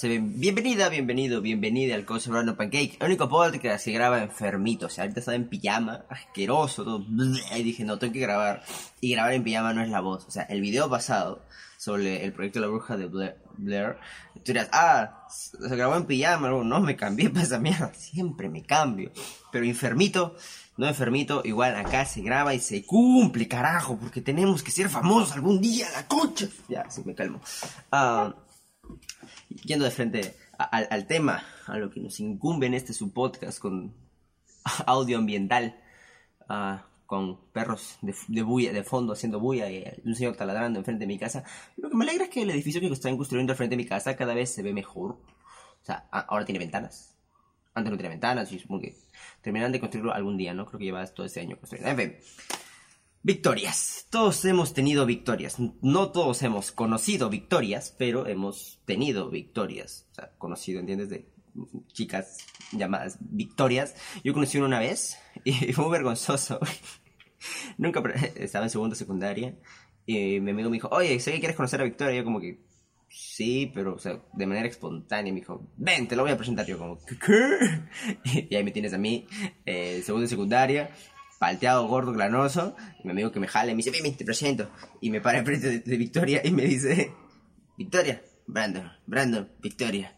Ven- bienvenida, bienvenido, bienvenida al Coso Random Pancake. El único podcast que se graba enfermito. O sea, ahorita estaba en pijama, asqueroso, todo. Y dije, no, tengo que grabar. Y grabar en pijama no es la voz. O sea, el video pasado sobre el proyecto de la bruja de Blair, Blair tú dirás, ah, se grabó en pijama. No, me cambié para esa mierda. Siempre me cambio. Pero enfermito, no enfermito, igual acá se graba y se cumple, carajo, porque tenemos que ser famosos algún día, la concha. Ya, sí, me calmo. Ah, yendo de frente a- al, al tema, a lo que nos incumbe en este su podcast con audio ambiental, ah, con perros de, de bulla, de fondo haciendo bulla y un señor taladrando enfrente de mi casa. Lo que me alegra es que el edificio que están construyendo al frente de mi casa cada vez se ve mejor. O sea, a- ahora tiene ventanas. Antes no tenía ventanas y supongo que terminarán de construirlo algún día, ¿no? Creo que lleva todo este año construyendo. En fin. Victorias. Todos hemos tenido victorias. No todos hemos conocido victorias, pero hemos tenido victorias. O sea, conocido, ¿entiendes? De chicas llamadas victorias. Yo conocí una vez y fue muy vergonzoso. Nunca estaba en segundo secundaria y mi amigo me dijo, oye, sé que quieres conocer a Victoria. Yo como que, sí, pero, de manera espontánea me dijo, ven, te lo voy a presentar. Yo como, ¿qué? qué?". Y ahí me tienes a mí, eh, segundo de secundaria, palteado, gordo, glanoso. Y mi amigo que me jale, me dice, ven, te presento. Y me para enfrente de, de Victoria y me dice, Victoria, Brandon, Brandon, Victoria.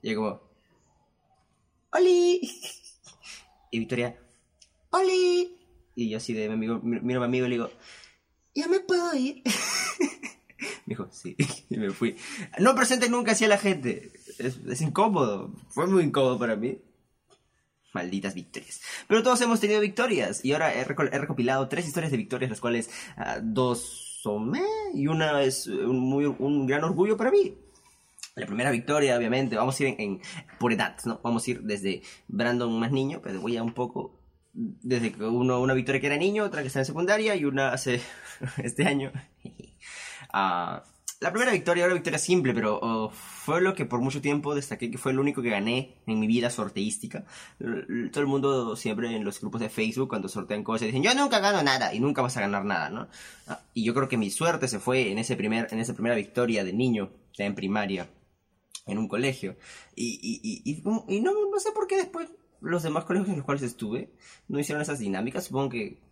Y yo como, ¡Oli! Y Victoria, ¡Oli! Y yo así de mi amigo, mi- miro a mi amigo y le digo, ¿ya me puedo ir? Me dijo, sí, y me fui. No presente nunca así a la gente. Es, es incómodo. Fue muy incómodo para mí. Malditas victorias. Pero todos hemos tenido victorias. Y ahora he, reco- he recopilado tres historias de victorias, las cuales ah, dos son meh, y una es un, muy, un gran orgullo para mí. La primera victoria, obviamente, vamos a ir en, en- por edad, ¿no? Vamos a ir desde Brandon más niño, pero voy a un poco desde que uno, una victoria que era niño, otra que está en secundaria y una hace este año. Ah, la primera victoria, una victoria simple, pero fue lo que por mucho tiempo destaqué que fue el único que gané en mi vida sorteística. Todo el mundo siempre en los grupos de Facebook cuando sortean cosas dicen, yo nunca gano nada y nunca vas a ganar nada, ¿no? Ah, y yo creo que mi suerte se fue en, ese primer, en esa primera victoria de niño, ya en primaria, en un colegio. Y, y no, sé por qué después los demás colegios en los cuales estuve no hicieron esas dinámicas. Supongo que...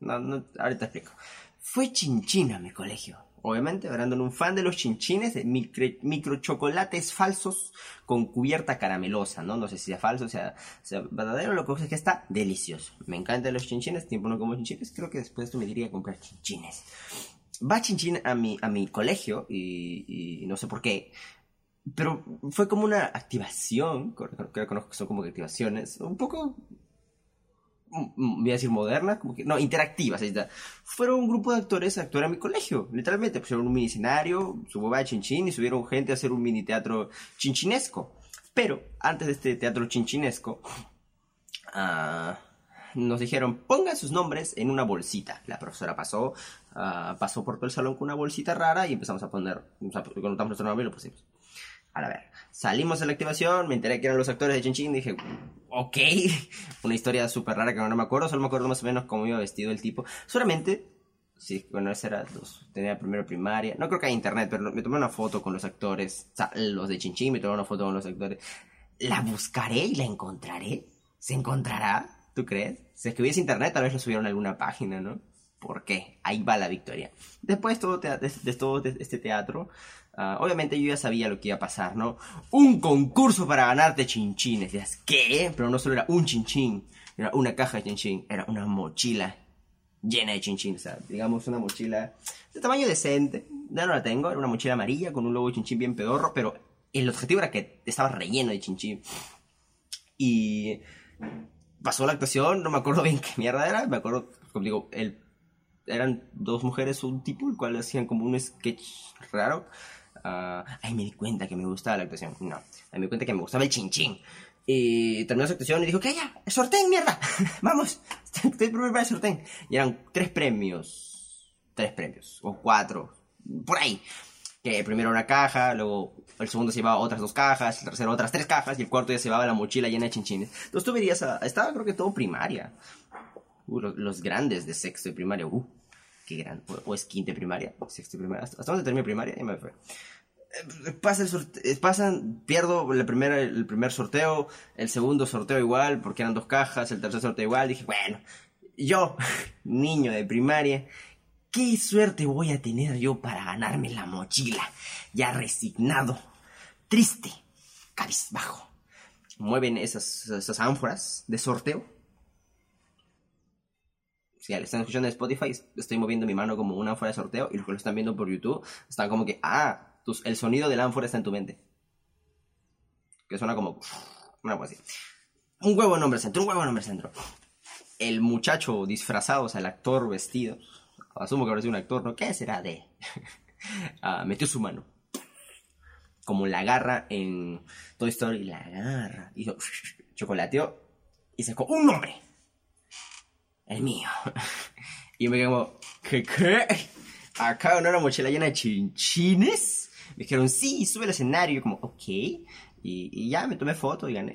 No, no, ahorita explico. Fue chinchina mi colegio. Obviamente, Brandon, un fan de los chinchines, de micro, microchocolates falsos con cubierta caramelosa, ¿no? No sé si sea falso, sea, sea verdadero, lo que pasa es que está delicioso. Me encantan los chinchines, tiempo no como chinchines, creo que después esto me diría a comprar chinchines. Va Chinchín a mi, a mi colegio y, no sé por qué, pero fue como una activación, creo que son como activaciones, un poco, voy a decir modernas, como que, no, interactivas, está. Fueron un grupo de actores a actuar a mi colegio, literalmente, pusieron un mini escenario, subió a Chinchín y subieron gente a hacer un mini teatro chinchinesco. Pero, antes de este teatro chinchinesco, ah, nos dijeron, pongan sus nombres en una bolsita. La profesora pasó, ah, pasó por todo el salón con una bolsita rara y empezamos a poner, o sea, anotamos nuestro nombre y lo pusimos. A ver, salimos de la activación, me enteré que eran los actores de Chinchín, dije, ok, una historia súper rara que no me acuerdo, solo me acuerdo más o menos cómo iba vestido el tipo. Solamente, sí, bueno, esa era, los, tenía primero primaria, no creo que haya internet, pero me tomé una foto con los actores, o sea, los de Chinchín, me tomé una foto con los actores. ¿La buscaré y la encontraré? ¿Se encontrará? ¿Tú crees? Si es que hubiese internet, tal vez lo subieron a alguna página, ¿no? ¿Por qué? Ahí va la victoria. Después todo de, todo este teatro, ah, obviamente yo ya sabía lo que iba a pasar, ¿no? Un concurso para ganarte chinchines. ¿qué? Pero no solo era un chinchín, era una caja de chinchín, era una mochila llena de chinchín. O sea, digamos una mochila de tamaño decente. Ya no la tengo, era una mochila amarilla con un logo de chinchín bien pedorro, pero el objetivo era que estaba relleno de chinchín. Y pasó la actuación, no me acuerdo bien qué mierda era, me acuerdo, como digo, el, eran dos mujeres, un tipo, el cual hacían como un sketch raro. Ah, ahí me di cuenta que me gustaba la actuación. No, ahí me di cuenta que me gustaba el chinchín. Y terminó su actuación y dijo, que ya, sortén, mierda, vamos, estoy para el sortén. Y eran tres premios, tres premios, o cuatro, por ahí. Que primero una caja, luego el segundo se llevaba otras dos cajas, el tercero otras tres cajas y el cuarto ya se llevaba la mochila llena de chinchines. Entonces tú verías, a- estaba creo que todo primaria. Uh, los, los grandes de sexto y primaria, uh, qué gran, o, es quinta primaria, sexto y primaria, hasta, hasta donde terminé primaria y me fue. eh, pasa el sorte- eh, pasan, pierdo la primera, el primer sorteo, el segundo sorteo igual, porque eran dos cajas, el tercer sorteo igual, dije, bueno, yo, niño de primaria, ¿qué suerte voy a tener yo para ganarme la mochila? Ya resignado, triste, cabizbajo. Mueven esas, esas ánforas de sorteo. Si le están escuchando en Spotify, estoy moviendo mi mano como una ánfora de sorteo y los que lo están viendo por YouTube están como que, ah, tus- el sonido del ánfora está en tu mente. Que suena como una cosa así. Un huevo en hombre centro, un huevo en hombre centro. El muchacho disfrazado, o sea, el actor vestido, asumo que habrá sido un actor, ¿no? ¿Qué será de? Ah, metió su mano. Como la garra en Toy Story, la garra. Hizo chocolateó y sacó un nombre. El mío. Y yo me quedé como, ¿qué qué? Acá una mochila llena de chinchines. Me dijeron, sí, sube al escenario. Y yo como, ok. Y, y ya me tomé foto y gané.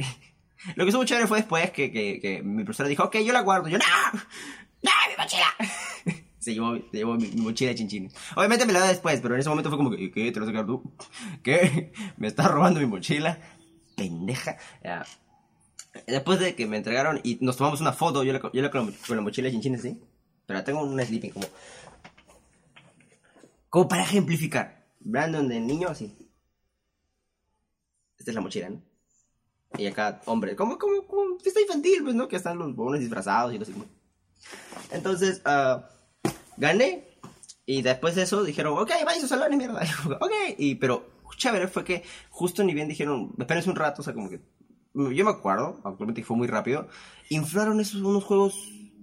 Lo que estuvo chévere fue después que, que, que mi profesora dijo, ok, yo la guardo. Yo, no, no, mi mochila. se llevó, se llevó mi, mi mochila de chinchines. Obviamente me la da después, pero en ese momento fue como que, ¿qué? ¿Te lo vas a tú? ¿Qué? ¿Me estás robando mi mochila? Pendeja. Ya. Después de que me entregaron y nos tomamos una foto, yo la, yo la con, la, mochila de chinchines, ¿sí? Pero tengo un sleeping como... Como para ejemplificar. Brandon de niño, así. Esta es la mochila, ¿no? Y acá, hombre, como, como, como fiesta infantil, pues, ¿no? Que están los bobones disfrazados y sé cómo. Entonces, ah, gané. Y después de eso dijeron, ok, vaya a su salón y mierda. ok, y, pero chévere fue que justo ni bien dijeron, espérense un rato, o sea, como que. Yo me acuerdo, actualmente fue muy rápido. Inflaron esos unos juegos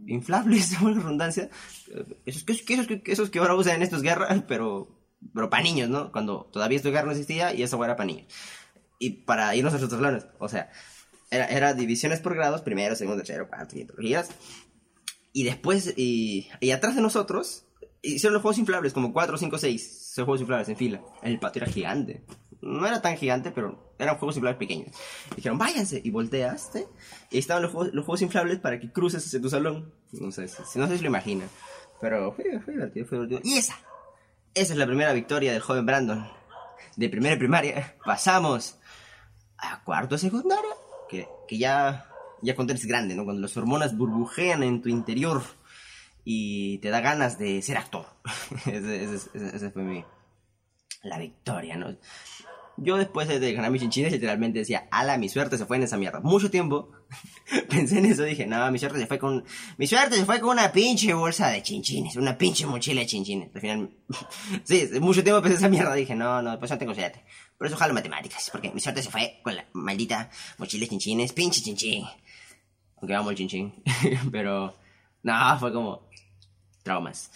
inflables, de redundancia. Esos esos, esos que ahora usan en estos guerras, pero, pero para niños, ¿no? Cuando todavía esto guerra no existía y eso era para niños. Y para irnos a nuestros salones, o sea, era, era divisiones por grados, primero, segundo, tercero, cuarto, quinto. Y después, y, y atrás de nosotros, hicieron los juegos inflables, como 4, 5, 6 esos juegos inflables en fila. El patio era gigante. No era tan gigante, pero eran juegos inflables pequeños. Dijeron, váyanse, y volteaste. Y ahí estaban los juegos, inflables para que cruces hacia tu salón. No sé, si, no sé si lo imaginan. Pero fue, fue divertido, fue divertido. Y esa, esa es la primera victoria del joven Brandon. De primera y primaria, pasamos a cuarto de secundaria, que, que ya, ya cuando eres grande, ¿no? Cuando las hormonas burbujean en tu interior y te da ganas de ser actor. ese fue mi, la victoria, ¿no? Yo después de ganar mis chinchines literalmente decía, ala, mi suerte se fue en esa mierda. Mucho tiempo pensé en eso, dije, no, mi suerte se fue con... Mi suerte se fue con una pinche bolsa de chinchines, una pinche mochila de chinchines. Al final, sí, mucho tiempo pensé en esa mierda, dije, no, no, pues no tengo suerte. Por eso jalo matemáticas, porque mi suerte se fue con la maldita mochila de chinchines, pinche chinchín. Aunque amo el chinchín, pero... No, fue como... Traumas.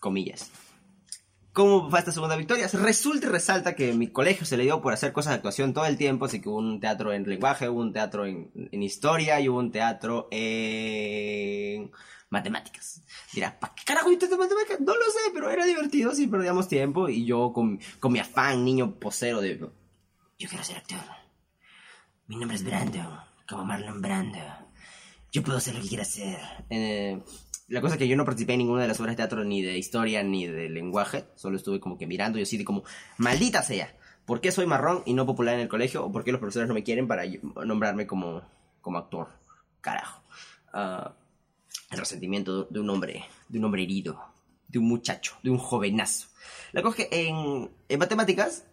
Comillas. ¿Cómo fue esta segunda victoria? Resulta y resalta que mi colegio se le dio por hacer cosas de actuación todo el tiempo, así que hubo un teatro en lenguaje, hubo un teatro en, en historia y hubo un teatro en matemáticas. Dirá, ¿para qué carajo hiciste matemáticas? No lo sé, pero era divertido, sí, perdíamos tiempo y yo con, con mi afán, niño posero de... Yo quiero ser actor. Mi nombre es Brando, como Marlon Brando. Yo puedo hacer lo que quiera hacer. Eh, la cosa es que yo no participé en ninguna de las obras de teatro, ni de historia, ni de lenguaje. Solo estuve como que mirando y así de como, maldita sea. ¿Por qué soy marrón y no popular en el colegio? ¿O por qué los profesores no me quieren para nombrarme como, como actor? Carajo. Ah, el resentimiento de un hombre, de un hombre herido, de un muchacho, de un jovenazo. La cosa es que en, en matemáticas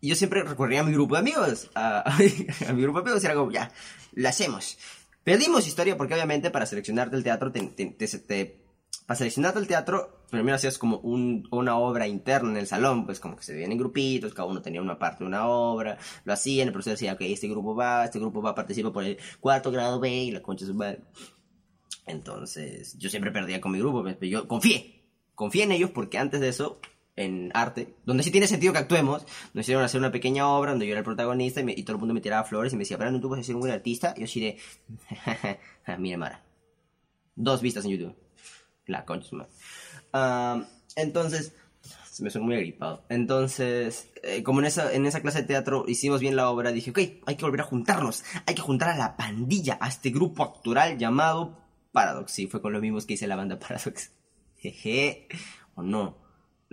yo siempre recurría a mi grupo de amigos, a, a mi grupo de amigos, y era como, ya, lo hacemos. Perdimos historia porque obviamente para seleccionarte el teatro, te, te- te- te- para seleccionarte el teatro, primero hacías como un- una obra interna en el salón, pues como que se veían en grupitos, cada uno tenía una parte de una obra, lo hacían, el profesor decía, ok, este grupo va, este grupo va a participar por el cuarto grado B y la concha su. Entonces, yo siempre perdía con mi grupo, pues, pero yo confié, confié en ellos porque antes de eso, en arte, donde sí tiene sentido que actuemos, nos hicieron hacer una pequeña obra donde yo era el protagonista y, me- y todo el mundo me tiraba flores y me decía, Brandon, tú vas a ser un buen artista. Y yo así de, mire, Mara, dos vistas en YouTube. La concha. Ah, entonces, me suena muy agripado. Entonces, eh, como en esa, en esa clase de teatro hicimos bien la obra, dije, ok, hay que volver a juntarnos. Hay que juntar a la pandilla, a este grupo actoral llamado Paradox. Sí, fue con los mismos que hice la banda Paradox. Jeje. O no.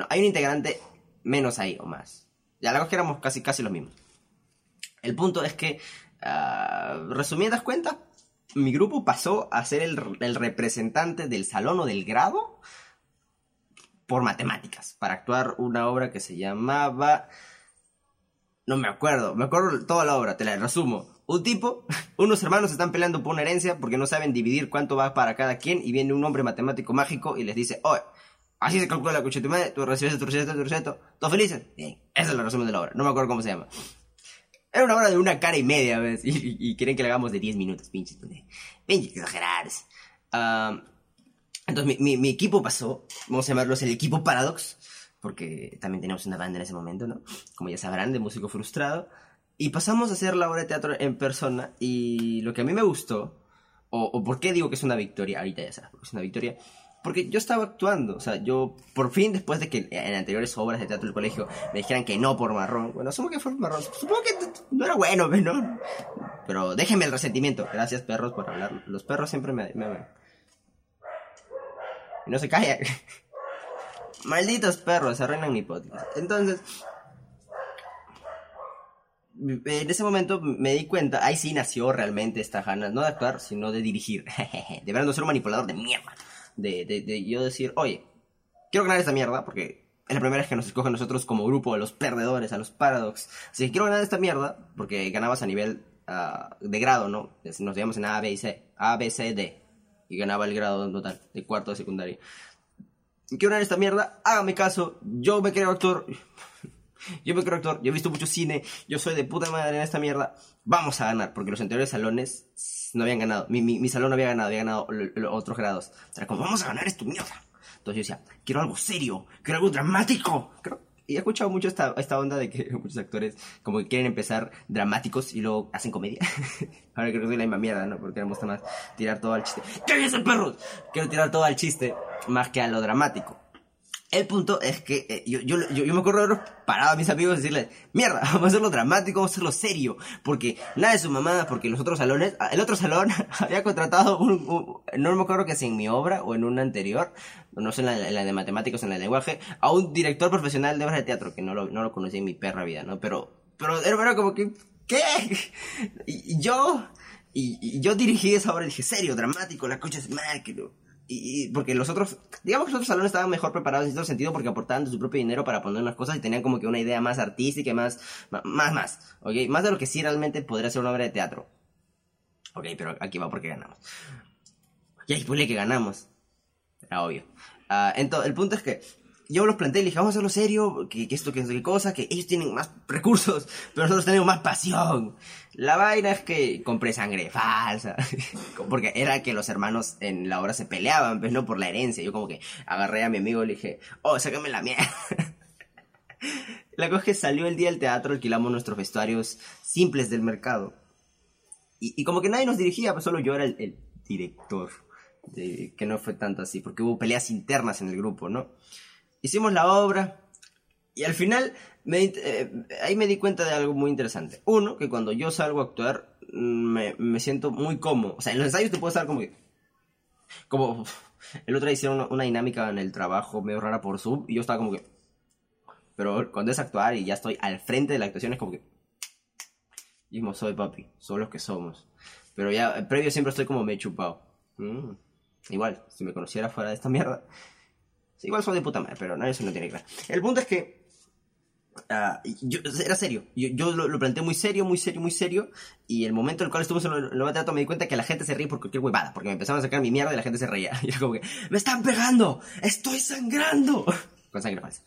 Hay un integrante menos ahí o más. Ya la cosa que éramos casi, casi los mismos. El punto es que, uh, resumidas cuentas, mi grupo pasó a ser el, el, representante del salón o del grado por matemáticas, para actuar una obra que se llamaba... No me acuerdo, me acuerdo toda la obra, te la resumo. Un tipo, unos hermanos están peleando por una herencia porque no saben dividir cuánto va para cada quien y viene un hombre matemático mágico y les dice, así se calcula la cucha tu madre, tú recibes tu receta, tu receta, ¿todos felices? Bien, esa es la resumen de la obra, no me acuerdo cómo se llama. Era una obra de una cara y media, ¿ves? Y, y, quieren que la hagamos de 10 minutos, pinches, pinches exagerados. Uh, entonces mi, mi, mi, equipo pasó, vamos a llamarlos el equipo Paradox, porque también teníamos una banda en ese momento, ¿no? Como ya sabrán, de músico frustrado. Y pasamos a hacer la obra de teatro en persona y lo que a mí me gustó, o, o por qué digo que es una victoria, ahorita ya sabes, porque es una victoria, porque yo estaba actuando, o sea, yo por fin después de que en anteriores obras de teatro del colegio me dijeran que no por marrón, bueno, asumo que fue por marrón, supongo que no era bueno, ¿no? Pero déjenme el resentimiento, gracias perros por hablar, los perros siempre me, me no se callan. Malditos perros, arruinan mi podcast. Entonces, en ese momento me di cuenta, ahí sí nació realmente esta ganas, no de actuar, sino de dirigir. de no ser un manipulador de mierda. De, de, de, yo decir, oye, quiero ganar esta mierda porque es la primera vez que nos escogen nosotros como grupo, a los perdedores, a los paradox. Así que quiero ganar esta mierda porque ganabas a nivel uh, de grado, ¿no? Nos llevamos en A, B y C. A, B, C, D. Y ganaba el grado en total, de cuarto de secundaria. Quiero ganar esta mierda, hágame caso, yo me creo actor. Yo me creo actor, yo he visto mucho cine, yo soy de puta madre en esta mierda. Vamos a ganar, porque los anteriores salones no habían ganado. Mi, mi, mi salón no había ganado, había ganado otros grados. O como vamos a ganar esto mierda. Entonces yo decía, quiero algo serio, quiero algo dramático. Creo, y he escuchado mucho esta, esta onda de que muchos actores como que quieren empezar dramáticos y luego hacen comedia. Ahora creo que soy la misma mierda, ¿no? Porque me gusta más tirar todo al chiste. ¿Qué es el perro? Quiero tirar todo al chiste más que a lo dramático. El punto es que eh, yo, yo, yo, me acuerdo de parado a mis amigos y decirles, mierda, vamos a hacerlo dramático, vamos a hacerlo serio, porque nada de su mamá, porque los otros salones, el otro salón había contratado un, no me acuerdo que si en mi obra o en una anterior, no sé en la, en la de matemáticos, en la de lenguaje, a un director profesional de obras de teatro, que no lo, no lo conocí en mi perra vida, ¿no? Pero, pero era como que, ¿qué? Y, yo, y, y, yo dirigí esa obra y dije, serio, dramático, la cocha es mal, que no y, porque los otros, digamos que los otros salones estaban mejor preparados en cierto sentido porque aportaban su propio dinero para poner unas cosas y tenían como que una idea más artística, más, más, más, ok, más de lo que sí realmente podría ser una obra de teatro. Ok, pero aquí va porque ganamos. Y ahí ponle que ganamos. Era obvio. Uh, entonces, el punto es que yo los planteé y dije, vamos a hacerlo serio, que, que esto, que esto, que cosa, que ellos tienen más recursos, pero nosotros tenemos más pasión. La vaina es que compré sangre falsa, porque era que los hermanos en la obra se peleaban, pues no por la herencia. Yo como que agarré a mi amigo y le dije, oh, sácame la mierda. La cosa es que salió el día del teatro, alquilamos nuestros vestuarios simples del mercado. Y, y como que nadie nos dirigía, pues solo yo era el, el director. De, que no fue tanto así, porque hubo peleas internas en el grupo, ¿no? Hicimos la obra y al final me, eh, ahí me di cuenta de algo muy interesante. Uno, que cuando yo salgo a actuar me, me siento muy cómodo. O sea, en los ensayos te puedo estar como que... Como el otro día hicieron una, una, dinámica en el trabajo medio rara por Zoom y yo estaba como que... Pero cuando es actuar y ya estoy al frente de la actuación es como que... Mismo soy papi, somos los que somos. Pero ya, previo siempre estoy como me he chupado. Mm. Igual, si me conociera fuera de esta mierda, Igual son de puta madre, pero no, eso no tiene que ver. El punto es que. Uh, yo, era serio. Yo, yo lo, lo, planteé muy serio, muy serio, muy serio. Y el momento en el cual estuve en el teatro me di cuenta que la gente se ríe por cualquier huevada. Porque me empezaban a sacar mi mierda y la gente se reía. Y era como que, ¡me están pegando! ¡Estoy sangrando! Con sangre falsa.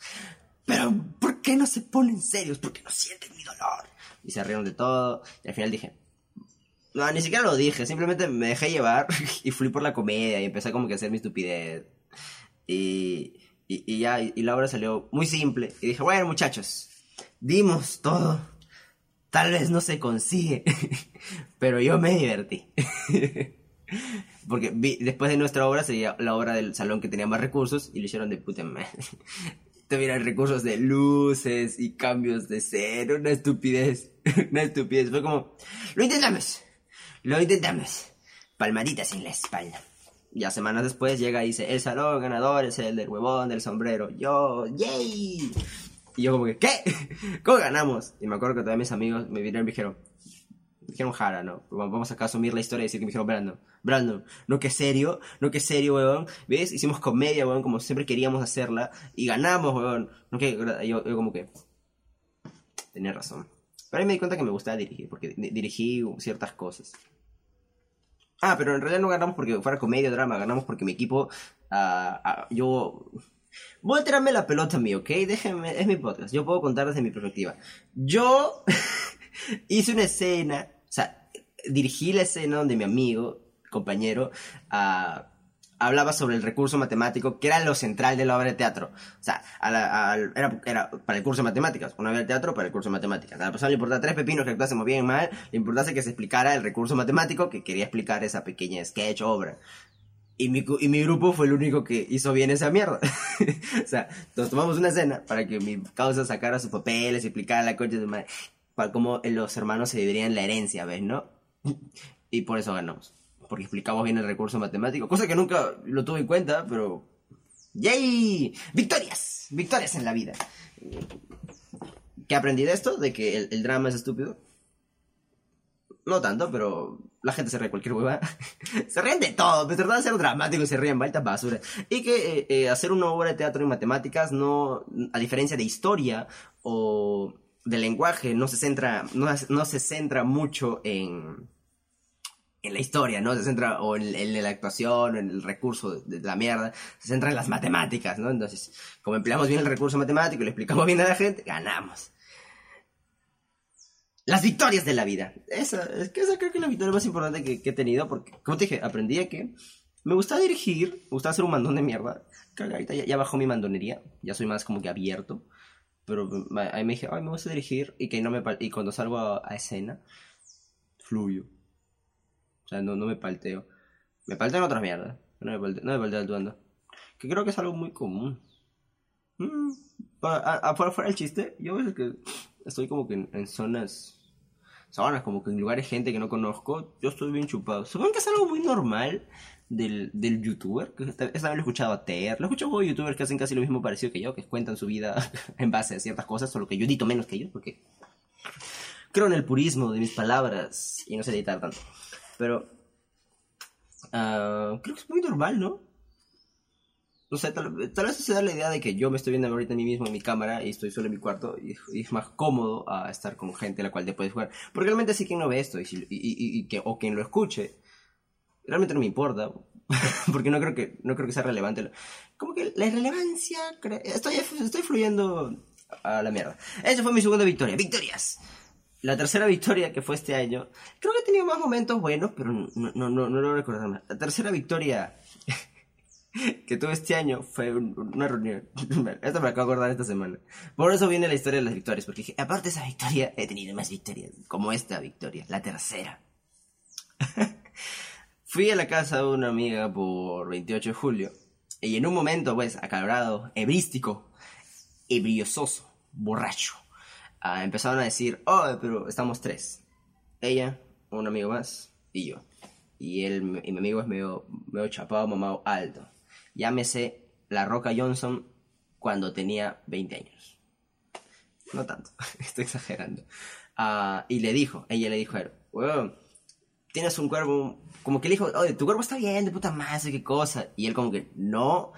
Pero, ¿por qué no se ponen serios? ¿Por qué no sienten mi dolor? Y se rieron de todo. Y al final dije, no, ni siquiera lo dije. Simplemente me dejé llevar y fui por la comedia y empecé como que a hacer mi estupidez. Y, y, y, ya, y la obra salió muy simple. Y dije, bueno, muchachos, dimos todo. Tal vez no se consigue, pero yo me divertí. Porque vi, después de nuestra obra sería la obra del salón que tenía más recursos y lo hicieron de puta madre. Tuvieron recursos de luces y cambios de cero, una estupidez. Una estupidez. Fue como, lo intentamos, lo intentamos. Palmaditas en la espalda. Ya semanas después llega y dice, el salón ganador es el del huevón del sombrero. Yo, yay. Y yo como que, ¿qué? ¿Cómo ganamos? Y me acuerdo que todavía mis amigos me vieron y me dijeron, me dijeron Jara, ¿no? Vamos acá a asumir la historia y decir que me dijeron Brandon. Brandon, no que serio, no que serio, weón. ¿Ves? Hicimos comedia, weón, como siempre queríamos hacerla. Y ganamos, weón. No que, yo, yo como que... Tenía razón. Pero ahí me di cuenta que me gustaba dirigir, porque dirigí ciertas cosas. Ah, pero en realidad no ganamos porque fuera comedia o drama, ganamos porque mi equipo, ah, ah, yo... Tirarme la pelota a mí, ¿ok? Déjenme, es mi podcast, yo puedo contar desde mi perspectiva. Yo hice una escena, o sea, dirigí la escena donde mi amigo, compañero, uh, hablaba sobre el recurso matemático, que era lo central de la obra de teatro. O sea, era, para el curso de matemáticas, una obra de teatro para el curso de matemáticas. A la persona le importaba tres pepinos que actuásemos bien mal, le importaba que se explicara el recurso matemático que quería explicar esa pequeña sketch obra. Y mi, y mi grupo fue el único que hizo bien esa mierda. o sea, nos tomamos una escena para que mi causa sacara sus papeles, y explicara la coche de madre, para cómo los hermanos se dividirían la herencia, ¿ves? ¿No? y por eso ganamos porque explicamos bien el recurso matemático, cosa que nunca lo tuve en cuenta, pero... ¡Yay! ¡Victorias! Victorias en la vida. ¿Qué aprendí de esto? De que el, drama es estúpido. No tanto, pero la gente se ríe cualquier hueva. se ríen de todo, pero tratan de ser dramático y se ríen vueltas basura. Y que eh, eh, hacer una obra de teatro en matemáticas no, a diferencia de historia o de lenguaje, no se centra, no se centra mucho en en la historia, ¿no? Se centra o en, la actuación, o en el recurso de, la mierda, se centra en las matemáticas, ¿no? Entonces, como empleamos bien el recurso matemático y le explicamos bien a la gente, ganamos. Las victorias de la vida. Esa, es que esa creo que es la victoria más importante que, he tenido, porque, como te dije, aprendí a que me gustaba dirigir, me gustaba hacer un mandón de mierda. ahorita ya, bajó mi mandonería, ya soy más como que abierto. Pero ahí me dije, ay, me gusta dirigir y que no me y cuando salgo a, a escena, fluyo o sea, no, no me palteo. Me palteo en otras mierdas. No me palteo, no me actuando. Que creo que es algo muy común. Mm, afuera, fuera el chiste, yo a que estoy como que en, zonas zonas, como que en lugares gente que no conozco, yo estoy bien chupado. Supongo que es algo muy normal del, del youtuber, esta, vez lo he escuchado a Ter, lo he escuchado a youtubers que hacen casi lo mismo parecido que yo, que cuentan su vida en base a ciertas cosas, solo que yo edito menos que ellos, porque creo en el purismo de mis palabras y no sé editar tanto. Pero uh, creo que es muy normal, ¿no? No sé, tal, vez se da la idea de que yo me estoy viendo ahorita a mí mismo en mi cámara y estoy solo en mi cuarto y, es más cómodo a estar con gente a la cual te puedes jugar. Porque realmente sí quien no ve esto y, y, que, o quien lo escuche, realmente no me importa. porque no creo que no creo que sea relevante. Como que la irrelevancia, estoy, estoy fluyendo a la mierda. Esa fue mi segunda victoria. ¡Victorias! La tercera victoria que fue este año, creo que he tenido más momentos buenos, pero no, no, no, no lo recuerdo más. La tercera victoria que tuve este año fue una reunión. Esto me acabo de acordar esta semana. Por eso viene la historia de las victorias, porque dije, aparte de esa victoria, he tenido más victorias, como esta victoria, la tercera. Fui a la casa de una amiga por 28 de julio, y en un momento, pues, acalorado, ebrístico, ebriososo, borracho Ah, empezaron a decir, oh, pero estamos tres. Ella, un amigo más y yo. Y, él, y mi amigo es medio, medio chapado, mamado, alto. Llámese La Roca Johnson cuando tenía 20 años. No tanto, estoy exagerando. Ah, y le dijo, ella le dijo a tienes un cuerpo, como que le dijo, oye, tu cuerpo está bien, de puta madre, qué cosa. Y él como que, no,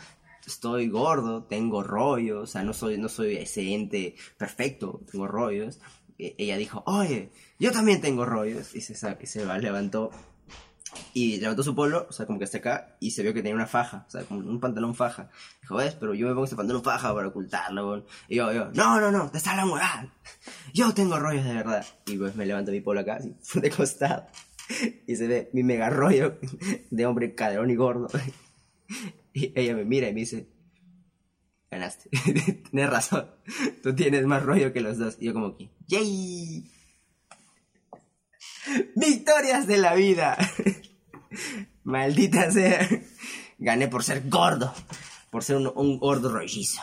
estoy gordo, tengo rollos, o sea, no soy, no soy ese ente perfecto, tengo rollos. E, ella dijo, oye, yo también tengo rollos. Y se, y se levantó y levantó su polo, o sea, como que hasta acá, y se vio que tenía una faja, o sea, como un pantalón faja. Dijo, ves, pero yo me pongo este pantalón faja para ocultarlo, Y yo, yo, no, no, no, te está la mujer. Yo tengo rollos de verdad. Y pues me levanto mi polo acá, así, de costado. Y se ve mi mega rollo de hombre caderón y gordo. Y ella me mira y me dice, ganaste, tienes razón, tú tienes más rollo que los dos. Y yo como que, ¡yay! Victorias de la vida. Maldita sea. Gané por ser gordo, por ser un, un gordo rollizo.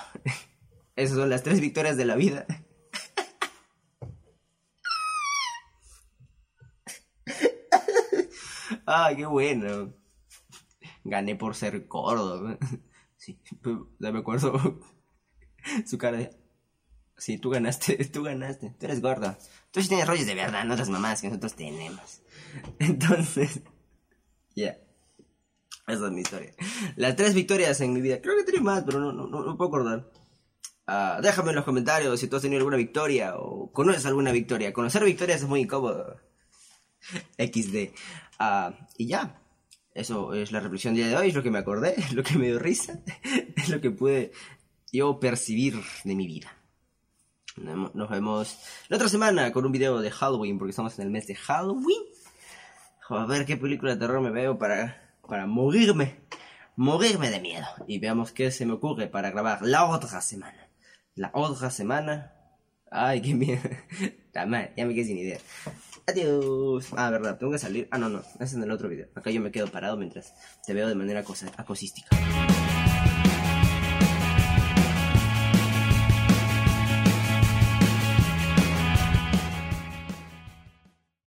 Esas son las tres victorias de la vida. Ay, qué bueno gané por ser gordo. Sí, ya me acuerdo su cara de... Sí, tú ganaste, tú ganaste. Tú eres gordo. Tú sí tienes rollos de verdad, no otras mamás que nosotros tenemos. Entonces, ya. Esa es mi historia. Las tres victorias en mi vida. Creo que tenía más, pero no, no, no, puedo acordar. Ah, déjame en los comentarios si tú has tenido alguna victoria o conoces alguna victoria. Conocer victorias es muy incómodo. XD. Ah, y ya. Eso es la reflexión día de hoy, es lo que me acordé, es lo que me dio risa, es lo que pude yo percibir de mi vida. Nos vemos la otra semana con un video de Halloween, porque estamos en el mes de Halloween. A ver qué película de terror me veo para, para morirme, morirme de miedo. Y veamos qué se me ocurre para grabar la otra semana. La otra semana. Ay, qué miedo. ya me quedé sin idea. Adiós. Ah, verdad, tengo que salir. Ah, no, no, es en el otro video. Acá yo me quedo parado mientras te veo de manera acosística.